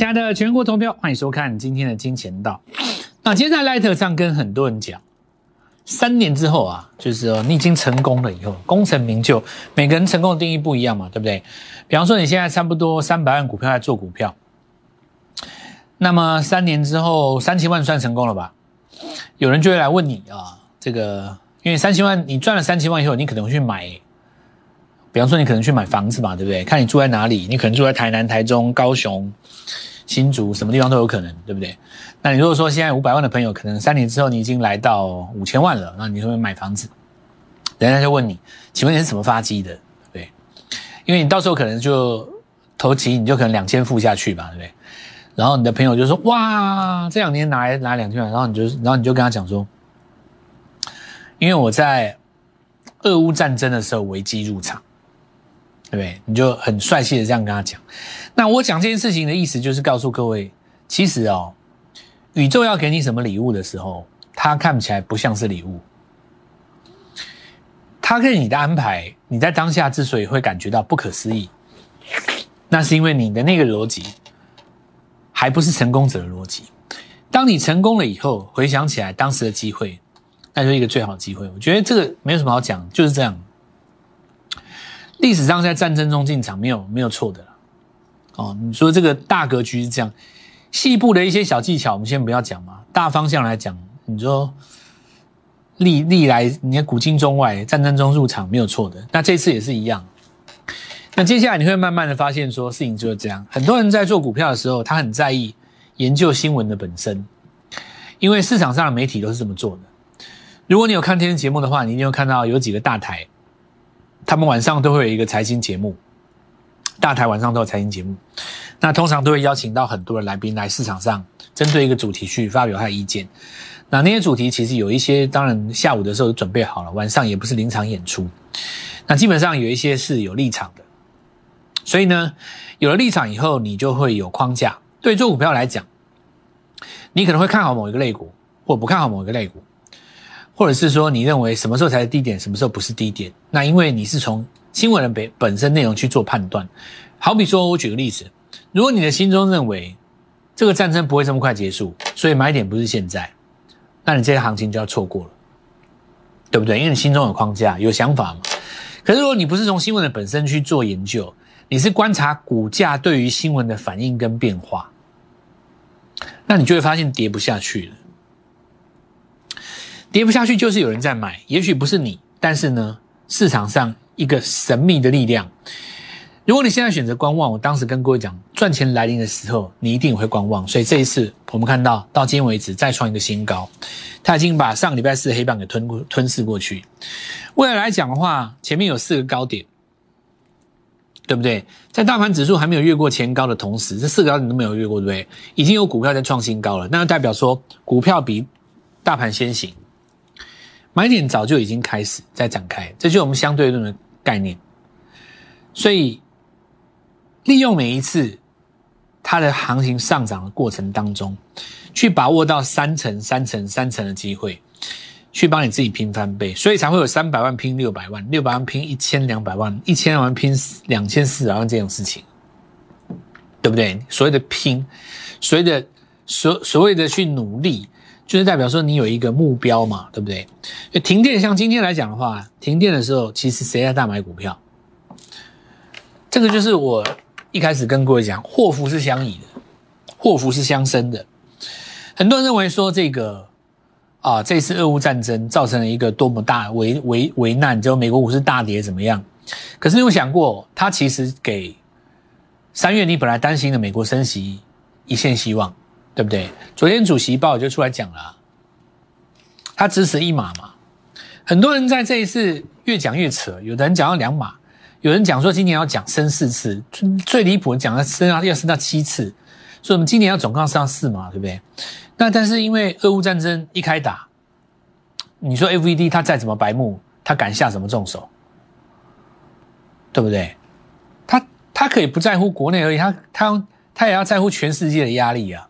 亲爱的全国投票，欢迎收看今天的金钱道。那今天在 Light 上跟很多人讲，三年之后啊，就是说你已经成功了以后，功成名就，每个人成功的定义不一样嘛，对不对？比方说你现在差不多三百万股票在做股票，那么三年之后三千万算成功了吧？有人就会来问你啊，这个因为三千万你赚了三千万以后，你可能会去买。比方说，你可能去买房子嘛，对不对？看你住在哪里，你可能住在台南、台中、高雄、新竹，什么地方都有可能，对不对？那你如果说现在五百万的朋友，可能三年之后你已经来到五千万了，那你会买房子？人家就问你，请问你是怎么发迹的？对，因为你到时候可能就投期，你就可能两千付下去吧，对不对？然后你的朋友就说：哇，这两年拿来拿两千万，然后你就然后你就跟他讲说，因为我在俄乌战争的时候危机入场。对不对？你就很帅气的这样跟他讲。那我讲这件事情的意思，就是告诉各位，其实哦，宇宙要给你什么礼物的时候，它看起来不像是礼物。它跟你的安排，你在当下之所以会感觉到不可思议，那是因为你的那个逻辑，还不是成功者的逻辑。当你成功了以后，回想起来当时的机会，那就是一个最好的机会。我觉得这个没有什么好讲，就是这样。历史上在战争中进场没有没有错的哦。你说这个大格局是这样，细部的一些小技巧我们先不要讲嘛。大方向来讲，你说历历来你看古今中外战争中入场没有错的，那这次也是一样。那接下来你会慢慢的发现说事情就是这样。很多人在做股票的时候，他很在意研究新闻的本身，因为市场上的媒体都是这么做的。如果你有看电视节目的话，你一定会看到有几个大台。他们晚上都会有一个财经节目，大台晚上都有财经节目，那通常都会邀请到很多的来宾来市场上针对一个主题去发表他的意见。那那些主题其实有一些，当然下午的时候准备好了，晚上也不是临场演出。那基本上有一些是有立场的，所以呢，有了立场以后，你就会有框架。对做股票来讲，你可能会看好某一个类股，或不看好某一个类股。或者是说，你认为什么时候才是低点，什么时候不是低点？那因为你是从新闻的本本身内容去做判断。好比说，我举个例子，如果你的心中认为这个战争不会这么快结束，所以买点不是现在，那你这些行情就要错过了，对不对？因为你心中有框架、有想法嘛。可是如果你不是从新闻的本身去做研究，你是观察股价对于新闻的反应跟变化，那你就会发现跌不下去了。跌不下去，就是有人在买，也许不是你，但是呢，市场上一个神秘的力量。如果你现在选择观望，我当时跟各位讲，赚钱来临的时候，你一定会观望。所以这一次，我们看到到今天为止再创一个新高，它已经把上个礼拜四的黑棒给吞、吞噬过去。未来来讲的话，前面有四个高点，对不对？在大盘指数还没有越过前高的同时，这四个高点都没有越过，对不对？已经有股票在创新高了，那就代表说股票比大盘先行。买点早就已经开始在展开，这就是我们相对论的概念。所以，利用每一次它的行情上涨的过程当中，去把握到三成、三成、三成的机会，去帮你自己拼翻倍，所以才会有三百万拼六百万，六百万拼一千两百万，一千万拼两千四百万这种事情，对不对？所谓的拼，所谓的所所谓的去努力。就是代表说你有一个目标嘛，对不对？停电像今天来讲的话，停电的时候，其实谁在大买股票？这个就是我一开始跟各位讲，祸福是相倚的，祸福是相生的。很多人认为说这个啊，这次俄乌战争造成了一个多么大危危危难，就美国股市大跌怎么样？可是你有想过，它其实给三月你本来担心的美国升息一线希望。对不对？昨天主席报就出来讲了，他支持一码嘛。很多人在这一次越讲越扯，有的人讲到两码，有人讲说今年要讲升四次，最离谱的讲了升要要升到七次，所以我们今年要总共上四码，对不对？那但是因为俄乌战争一开打，你说 FED 他再怎么白目，他敢下什么重手？对不对？他他可以不在乎国内而已，他他他也要在乎全世界的压力啊。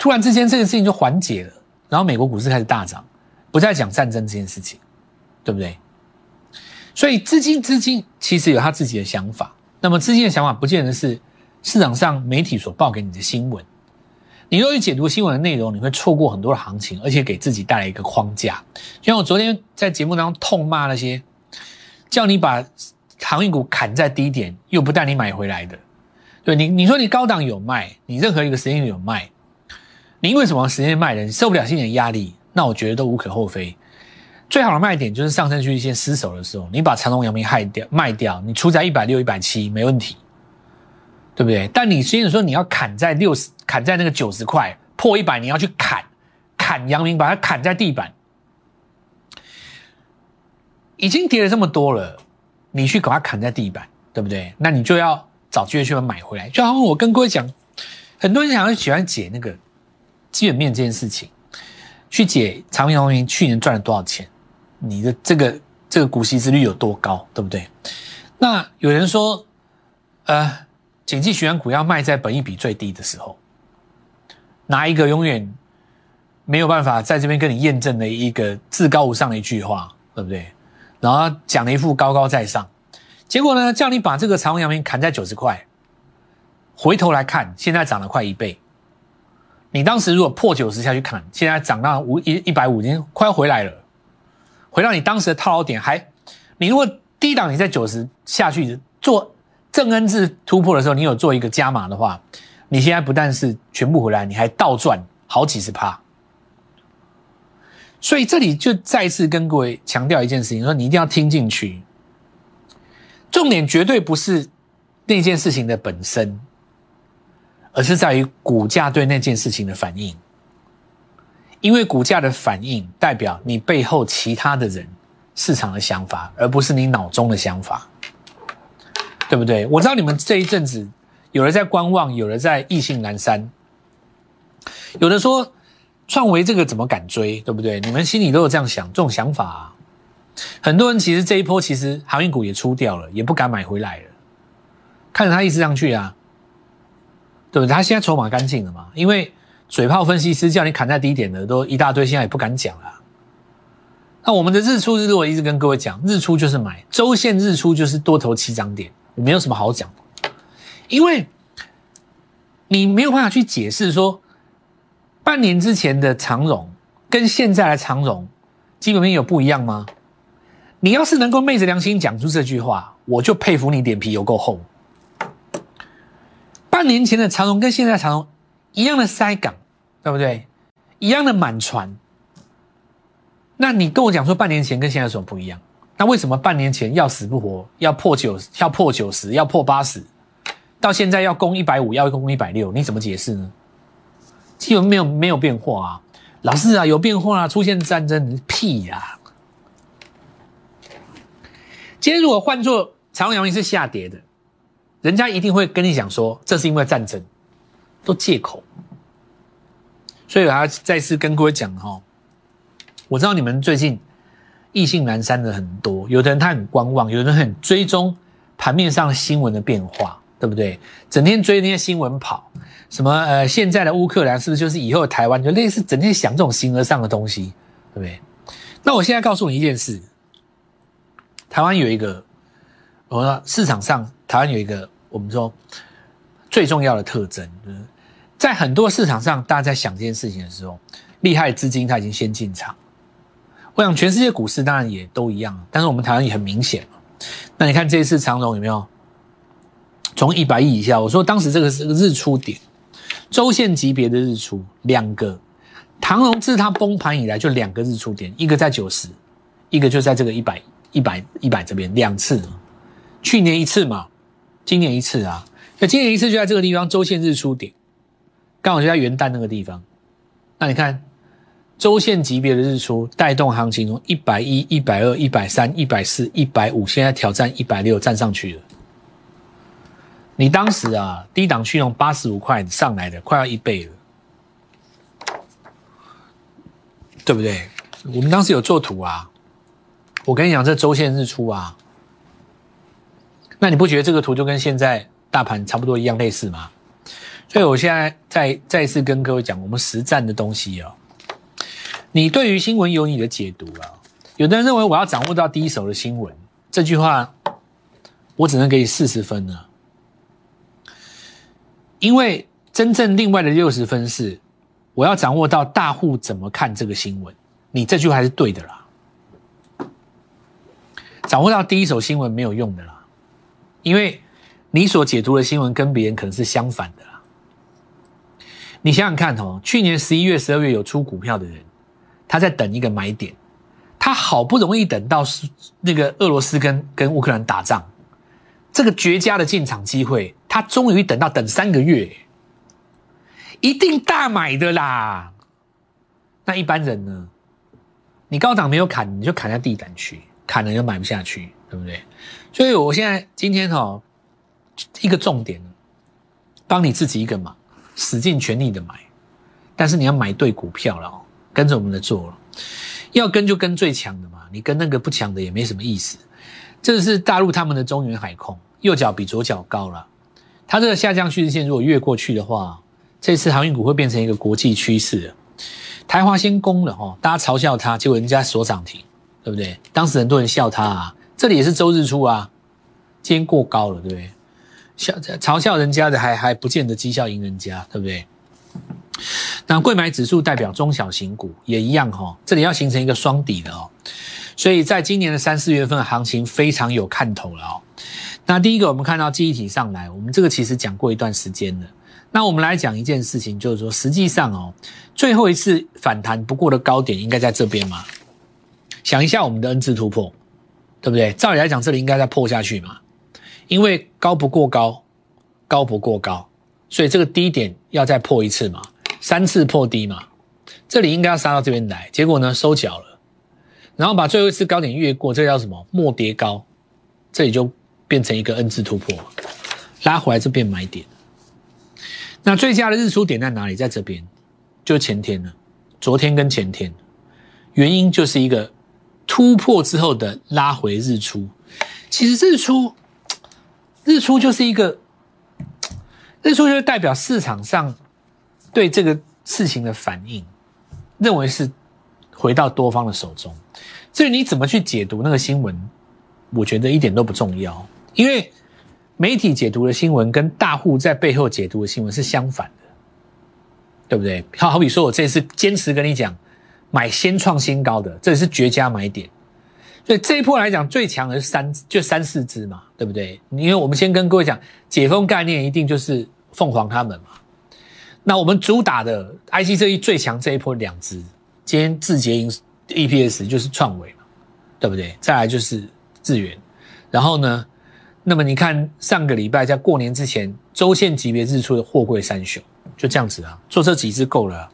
突然之间，这件事情就缓解了，然后美国股市开始大涨，不再讲战争这件事情，对不对？所以资金资金其实有他自己的想法，那么资金的想法不见得是市场上媒体所报给你的新闻。你若去解读新闻的内容，你会错过很多的行情，而且给自己带来一个框架。就像我昨天在节目当中痛骂那些叫你把航运股砍在低点，又不带你买回来的。对你，你说你高档有卖，你任何一个时间有卖，你为什么时间卖人？受不了心理压力，那我觉得都无可厚非。最好的卖点就是上升区线失守的时候，你把长隆、阳明害掉卖掉，你出在一百六、一百七没问题。对不对？但你现在说你要砍在六十，砍在那个九十块破一百，你要去砍砍阳明，把它砍在地板，已经跌了这么多了，你去把它砍在地板，对不对？那你就要找机会去把它买回来。就好像我跟各位讲，很多人想要喜欢解那个基本面这件事情，去解长阳明去年赚了多少钱，你的这个这个股息之率有多高，对不对？那有人说，呃。景气循环股要卖在本益比最低的时候，拿一个永远没有办法在这边跟你验证的一个至高无上的一句话，对不对？然后讲了一副高高在上，结果呢，叫你把这个长虹阳明砍在九十块，回头来看，现在涨了快一倍。你当时如果破九十下去砍，现在涨到五一一百五，已经快要回来了，回到你当时的套牢点。还你如果低档你在九十下去做。正恩字突破的时候，你有做一个加码的话，你现在不但是全部回来，你还倒赚好几十趴。所以这里就再次跟各位强调一件事情：说你一定要听进去。重点绝对不是那件事情的本身，而是在于股价对那件事情的反应。因为股价的反应代表你背后其他的人市场的想法，而不是你脑中的想法。对不对？我知道你们这一阵子，有人在观望，有人在意兴阑珊，有的说创维这个怎么敢追？对不对？你们心里都有这样想，这种想法。啊。很多人其实这一波其实航运股也出掉了，也不敢买回来了，看着它一直上去啊，对不对？他现在筹码干净了嘛？因为嘴炮分析师叫你砍在低点的都一大堆，现在也不敢讲了。那我们的日出日落一直跟各位讲，日出就是买，周线日出就是多头起涨点。没有什么好讲，因为你没有办法去解释说，半年之前的长荣跟现在的长荣基本面有不一样吗？你要是能够昧着良心讲出这句话，我就佩服你脸皮有够厚。半年前的长荣跟现在长荣一样的塞港，对不对？一样的满船，那你跟我讲说半年前跟现在有什么不一样？那为什么半年前要死不活，要破九，要破九十，要破八十，到现在要攻一百五，要攻一百六，你怎么解释呢？基本没有没有变化啊，老师啊，有变化啊，出现战争屁呀！今天如果换做长隆、阳明是下跌的，人家一定会跟你讲说，这是因为战争，都借口。所以我要再次跟各位讲哈，我知道你们最近。意兴阑珊的很多，有的人他很观望，有的人很追踪盘面上新闻的变化，对不对？整天追那些新闻跑，什么呃，现在的乌克兰是不是就是以后台湾？就类似整天想这种形而上的东西，对不对？那我现在告诉你一件事，台湾有一个，我说市场上台湾有一个我们说最重要的特征，在很多市场上，大家在想这件事情的时候，厉害资金它已经先进场。我想全世界股市当然也都一样，但是我们台湾也很明显。那你看这一次长荣有没有从一百亿以下？我说当时这个是个日出点，周线级别的日出，两个长荣自它崩盘以来就两个日出点，一个在九十，一个就在这个一百一百一百这边两次，去年一次嘛，今年一次啊，那今年一次就在这个地方周线日出点，刚好就在元旦那个地方。那你看。周线级别的日出带动行情，从一百一、一百二、一百三、一百四、一百五，现在挑战一百六，站上去了。你当时啊，低档去用八十五块上来的，快要一倍了，对不对？我们当时有做图啊，我跟你讲，这周线日出啊，那你不觉得这个图就跟现在大盘差不多一样类似吗？所以我现在再再次跟各位讲，我们实战的东西哦。你对于新闻有你的解读啊？有的人认为我要掌握到第一手的新闻，这句话我只能给你四十分了。因为真正另外的六十分是，我要掌握到大户怎么看这个新闻。你这句话还是对的啦，掌握到第一手新闻没有用的，因为你所解读的新闻跟别人可能是相反的啦。你想想看哦，去年十一月、十二月有出股票的人，他在等一个买点，他好不容易等到是那个俄罗斯跟跟乌克兰打仗，这个绝佳的进场机会，他终于等到等三个月，一定大买的啦。那一般人呢？你高档没有砍，你就砍在地板区，砍了就买不下去，对不对？所以我现在今天哈，一个重点，帮你自己一个忙，使尽全力的买，但是你要买对股票了哦，跟着我们的做了，要跟就跟最强的嘛，你跟那个不强的也没什么意思。这是大陆他们的中原海控，右脚比左脚高了，它这个下降趋势线如果越过去的话，这次航运股会变成一个国际趋势。台华先攻了哈，大家嘲笑他，结果人家锁涨停，对不对？当时很多人笑他啊，这里也是周日出啊，今天过高了，对不对？笑嘲笑人家的还还不见得绩效赢人家，对不对？那贵买指数代表中小型股也一样哈，这里要形成一个双底的哦，所以在今年的三四月份行情非常有看头了哦。那第一个我们看到记忆体上来，我们这个其实讲过一段时间了。那我们来讲一件事情，就是说，实际上哦，最后一次反弹不过的高点应该在这边嘛？想一下我们的 N 字突破，对不对？照理来讲，这里应该再破下去嘛？因为高不过高，高不过高，所以这个低点要再破一次嘛？三次破低嘛？这里应该要杀到这边来，结果呢收脚了，然后把最后一次高点越过，这叫什么？末跌高，这里就变成一个 N 字突破，拉回来就变买点。那最佳的日出点在哪里？在这边，就前天了，昨天跟前天，原因就是一个突破之后的拉回日出。其实日出，日出就是一个，日出就代表市场上对这个事情的反应，认为是回到多方的手中。至于你怎么去解读那个新闻，我觉得一点都不重要，因为。媒体解读的新闻跟大户在背后解读的新闻是相反的，对不对？好好比说，我这次坚持跟你讲，买先创新高的，这是绝佳买点。所以这一波来讲，最强的是三，就三四只嘛，对不对？因为我们先跟各位讲，解封概念一定就是凤凰他们嘛。那我们主打的 IC 这一最强这一波两只，今天字节营 EPS 就是创维嘛，对不对？再来就是智源，然后呢？那么你看，上个礼拜在过年之前，周线级别日出的货柜三雄就这样子啊，做这几只够了。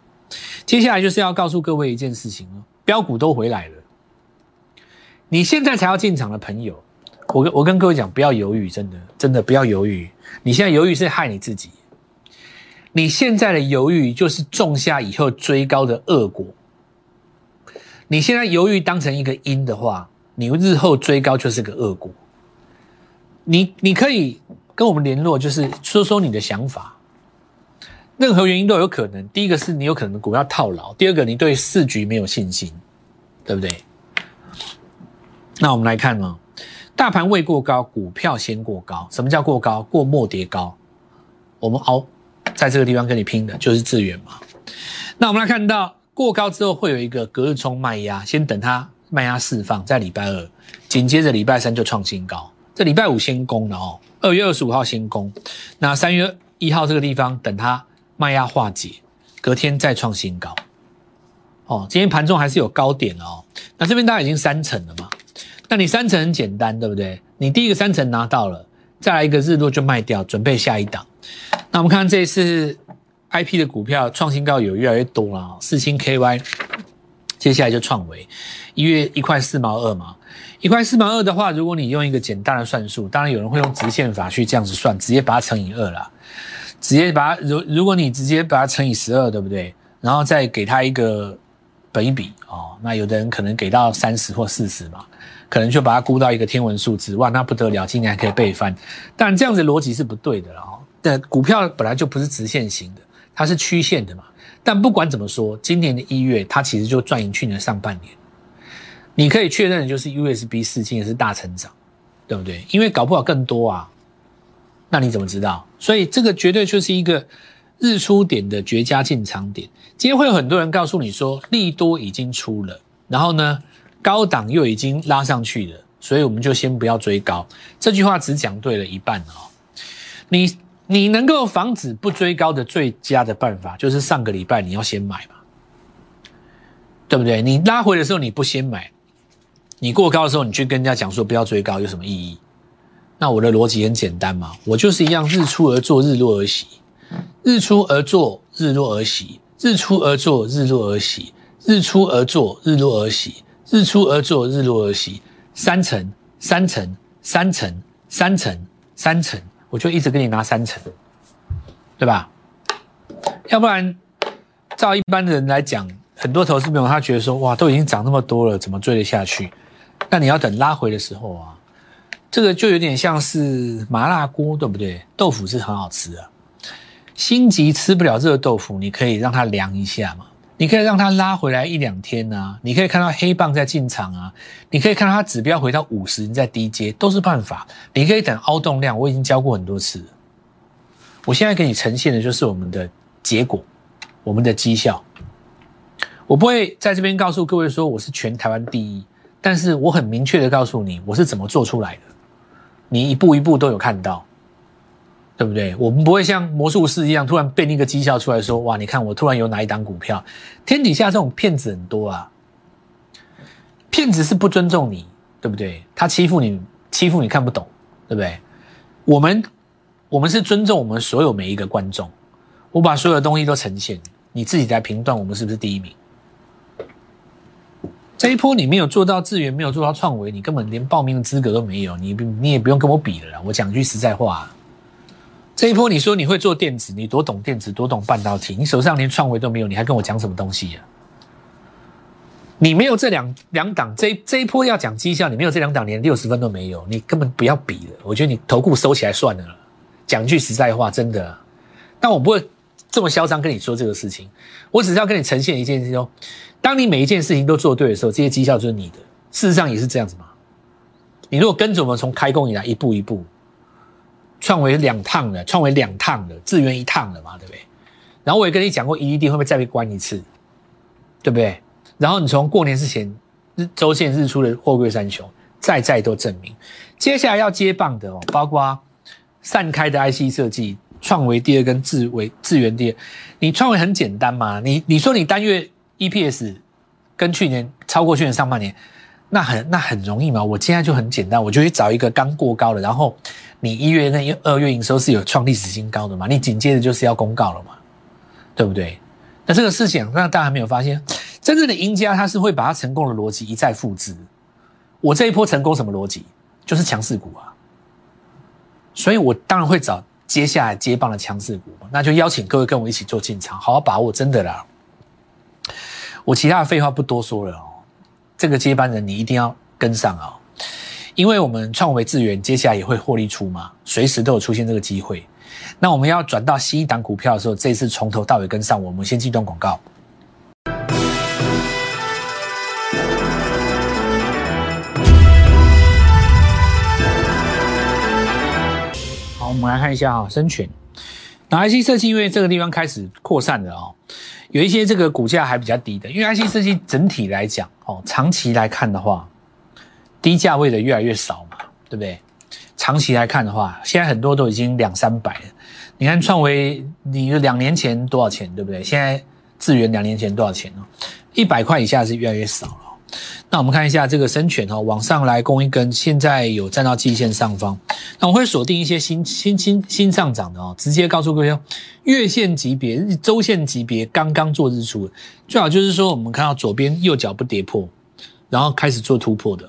接下来就是要告诉各位一件事情哦，标股都回来了。你现在才要进场的朋友，我跟我跟各位讲，不要犹豫，真的真的不要犹豫。你现在犹豫是害你自己，你现在的犹豫就是种下以后追高的恶果。你现在犹豫当成一个因的话，你日后追高就是个恶果。你你可以跟我们联络，就是说说你的想法。任何原因都有可能。第一个是你有可能股票套牢，第二个你对市局没有信心，对不对？那我们来看呢，大盘未过高，股票先过高。什么叫过高？过末跌高。我们熬在这个地方跟你拼的就是资源嘛。那我们来看到过高之后会有一个隔日冲卖压，先等它卖压释放，在礼拜二，紧接着礼拜三就创新高。这礼拜五先攻了哦，二月二十五号先攻，那三月一号这个地方等它卖压化解，隔天再创新高。哦，今天盘中还是有高点哦。那这边大概已经三层了嘛？那你三层很简单，对不对？你第一个三层拿到了，再来一个日落就卖掉，准备下一档。那我们看这一次 I P 的股票创新高有越来越多了，四星 K Y，接下来就创维，一月一块四毛二嘛。一块四毛二的话，如果你用一个简单的算术，当然有人会用直线法去这样子算，直接把它乘以二啦，直接把它如如果你直接把它乘以十二，对不对？然后再给它一个本一比哦，那有的人可能给到三十或四十嘛，可能就把它估到一个天文数字，哇，那不得了，今年还可以倍翻。但这样子逻辑是不对的了哦。但股票本来就不是直线型的，它是曲线的嘛。但不管怎么说，今年的一月它其实就赚赢去年上半年。你可以确认的就是 USB 四今也是大成长，对不对？因为搞不好更多啊，那你怎么知道？所以这个绝对就是一个日出点的绝佳进场点。今天会有很多人告诉你说，利多已经出了，然后呢，高档又已经拉上去了，所以我们就先不要追高。这句话只讲对了一半哦。你你能够防止不追高的最佳的办法，就是上个礼拜你要先买嘛，对不对？你拉回的时候你不先买，你过高的时候你去跟人家讲说不要追高，有什么意义？那我的逻辑很简单嘛，我就是一样，日出而作，日落而息，日出而作，日落而息，日出而作，日落而息，日出而作，日落而息，日出而作，日落而息，三层，三层，三层，三层，三层，我就一直给你拿三层，对吧？要不然，照一般的人来讲，很多投资朋友他觉得说，哇，都已经涨那么多了，怎么追得下去？那你要等拉回的时候啊。这个就有点像是麻辣锅，对不对？豆腐是很好吃的，心急吃不了热豆腐，你可以让它凉一下嘛，你可以让它拉回来一两天啊，你可以看到黑棒在进场啊，你可以看到它指标回到五十，你在低阶都是办法。你可以等凹动量，我已经教过很多次。我现在给你呈现的就是我们的结果，我们的绩效。我不会在这边告诉各位说我是全台湾第一，但是我很明确的告诉你我是怎么做出来的。你一步一步都有看到，对不对？我们不会像魔术师一样突然变一个绩效出来说：“哇，你看我突然有哪一档股票。”天底下这种骗子很多啊，骗子是不尊重你，对不对？他欺负你，欺负你看不懂，对不对？我们我们是尊重我们所有每一个观众，我把所有的东西都呈现，你自己来评断我们是不是第一名。这一波你没有做到智源，没有做到创维，你根本连报名的资格都没有，你你也不用跟我比了啦。我讲句实在话，这一波你说你会做电子，你多懂电子，多懂半导体，你手上连创维都没有，你还跟我讲什么东西呀？你没有这两两档，这这一波要讲绩效，你没有这两档，连六十分都没有，你根本不要比了。我觉得你头顾收起来算了。讲句实在话，真的，但我不会这么嚣张跟你说这个事情，我只是要跟你呈现一件事情。当你每一件事情都做对的时候，这些绩效就是你的。事实上也是这样子嘛。你如果跟着我们从开工以来一步一步，创维两趟的，创维两趟的，智源一趟的嘛，对不对？然后我也跟你讲过，ED 会不会再被关一次，对不对？然后你从过年之前日周线日出的货柜三雄，再再都证明。接下来要接棒的哦，包括散开的 IC 设计，创维第二跟智维智源第二。你创维很简单嘛，你你说你单月。EPS 跟去年超过去年上半年，那很那很容易嘛？我现在就很简单，我就去找一个刚过高的，然后你一月跟二月营收是有创历史新高的嘛？你紧接着就是要公告了嘛？对不对？那这个事情，那大家还没有发现，真正的赢家他是会把他成功的逻辑一再复制。我这一波成功什么逻辑？就是强势股啊！所以我当然会找接下来接棒的强势股，那就邀请各位跟我一起做进场，好好把握，真的啦。我其他的废话不多说了哦，这个接班人你一定要跟上哦，因为我们创维智源接下来也会获利出嘛，随时都有出现这个机会。那我们要转到新一档股票的时候，这次从头到尾跟上，我们先记段广告。我们来看一下啊，深全，那 IC 设计因为这个地方开始扩散了哦。有一些这个股价还比较低的，因为 IC 设计整体来讲，哦，长期来看的话，低价位的越来越少嘛，对不对？长期来看的话，现在很多都已经两三百了。你看创维，你两年前多少钱，对不对？现在智源两年前多少钱呢？一百块以下是越来越少了。那我们看一下这个深全哦，往上来攻一根，现在有站到季线上方。那我会锁定一些新新新新上涨的哦，直接告诉各位，月线级别、周线级别刚刚做日出，最好就是说我们看到左边右脚不跌破，然后开始做突破的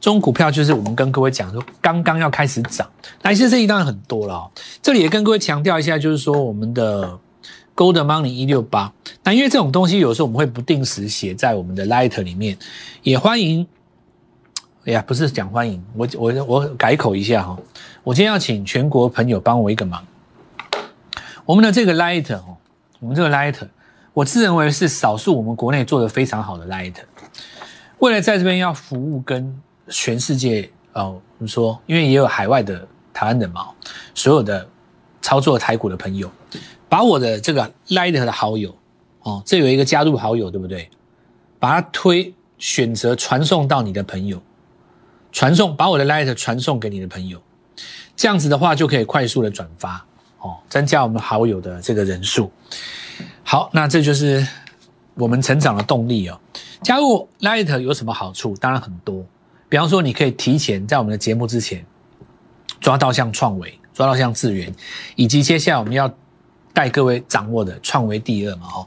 这种股票，就是我们跟各位讲说刚刚要开始涨。那些生意当然很多了，这里也跟各位强调一下，就是说我们的。Gold Money 一六八，那因为这种东西有时候我们会不定时写在我们的 Light 里面，也欢迎。哎呀，不是讲欢迎，我我我改口一下哈，我今天要请全国朋友帮我一个忙。我们的这个 Light 哦，我们这个 Light，我自认为是少数我们国内做的非常好的 Light。为了在这边要服务跟全世界哦，我们说，因为也有海外的台湾人嘛，所有的操作台股的朋友，把我的这个 Light 的好友哦，这有一个加入好友，对不对？把它推选择传送到你的朋友，传送把我的 Light 传送给你的朋友，这样子的话就可以快速的转发哦，增加我们好友的这个人数。好，那这就是我们成长的动力哦。加入 Light 有什么好处？当然很多，比方说你可以提前在我们的节目之前抓到像创维，抓到像智源，以及接下来我们要带各位掌握的创维第二嘛。哦，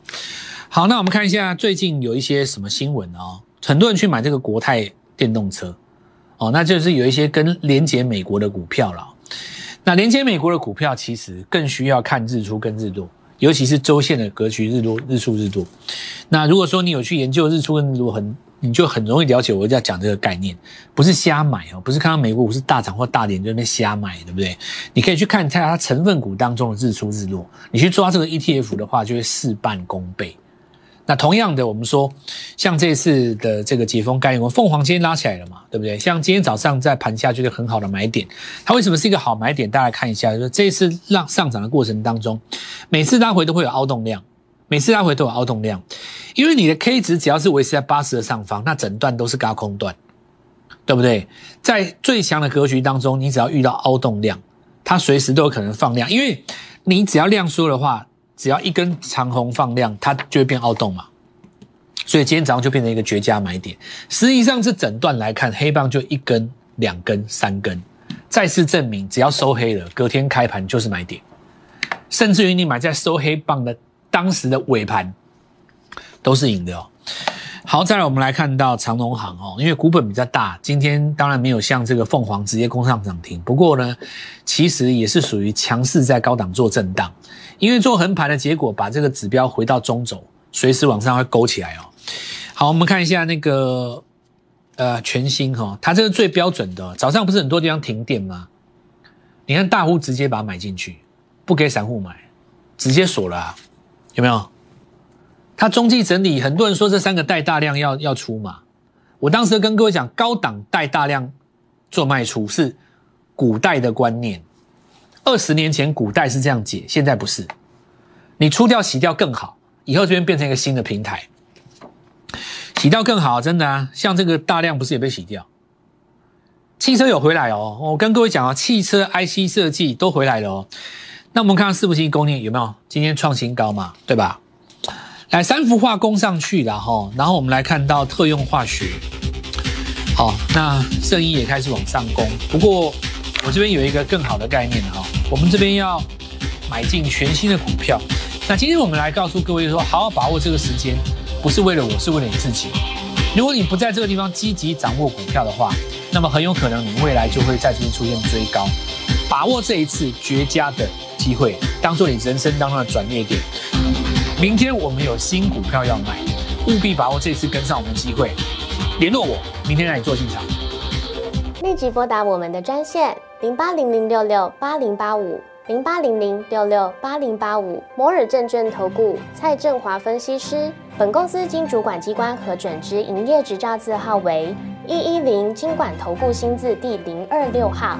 好，那我们看一下最近有一些什么新闻哦。很多人去买这个国泰电动车哦，那就是有一些跟连接美国的股票了。那连接美国的股票其实更需要看日出跟日落。尤其是周线的格局，日落、日出、日落。那如果说你有去研究日出跟日落，很你就很容易了解我要讲这个概念，不是瞎买哦，不是看到美国股市大涨或大跌就那瞎买，对不对？你可以去看一下它成分股当中的日出日落，你去抓这个 ETF 的话，就会事半功倍。那同样的，我们说，像这次的这个解封概念，我凤凰今天拉起来了嘛，对不对？像今天早上在盘下就是很好的买点，它为什么是一个好买点？大家看一下，就是这次让上涨的过程当中，每次拉回都会有凹动量，每次拉回都有凹洞量，因为你的 K 值只要是维持在八十的上方，那整段都是高空段，对不对？在最强的格局当中，你只要遇到凹洞量，它随时都有可能放量，因为你只要量缩的话。只要一根长红放量，它就会变凹洞嘛，所以今天早上就变成一个绝佳买点。实际上是整段来看，黑棒就一根、两根、三根，再次证明，只要收黑了，隔天开盘就是买点，甚至于你买在收黑棒的当时的尾盘，都是赢的哦。好，再来我们来看到长隆行哦，因为股本比较大，今天当然没有像这个凤凰直接攻上涨停，不过呢，其实也是属于强势在高档做震荡。因为做横盘的结果，把这个指标回到中轴，随时往上会勾起来哦。好，我们看一下那个呃全新哈，它这个最标准的，早上不是很多地方停电吗？你看大户直接把它买进去，不给散户买，直接锁了，有没有？它中继整理，很多人说这三个带大量要要出嘛。我当时跟各位讲，高档带大量做卖出是古代的观念。二十年前古代是这样解，现在不是。你出掉洗掉更好，以后这边变成一个新的平台，洗掉更好，真的啊。像这个大量不是也被洗掉？汽车有回来哦，我跟各位讲啊，汽车 IC 设计都回来了哦。那我们看看四不星供应有没有今天创新高嘛？对吧？来三幅画攻上去了哈，然后我们来看到特用化学，好，那圣衣也开始往上攻，不过。我这边有一个更好的概念哈，我们这边要买进全新的股票。那今天我们来告诉各位说，好好把握这个时间，不是为了我，是为了你自己。如果你不在这个地方积极掌握股票的话，那么很有可能你未来就会再次出现追高。把握这一次绝佳的机会，当做你人生当中的转捩点。明天我们有新股票要买，务必把握这次跟上我们的机会，联络我，明天让你做进场。立即拨打我们的专线。零八零零六六八零八五，零八零零六六八零八五，摩尔证券投顾蔡振华分析师。本公司经主管机关核准之营业执照字号为一一零金管投顾新字第零二六号。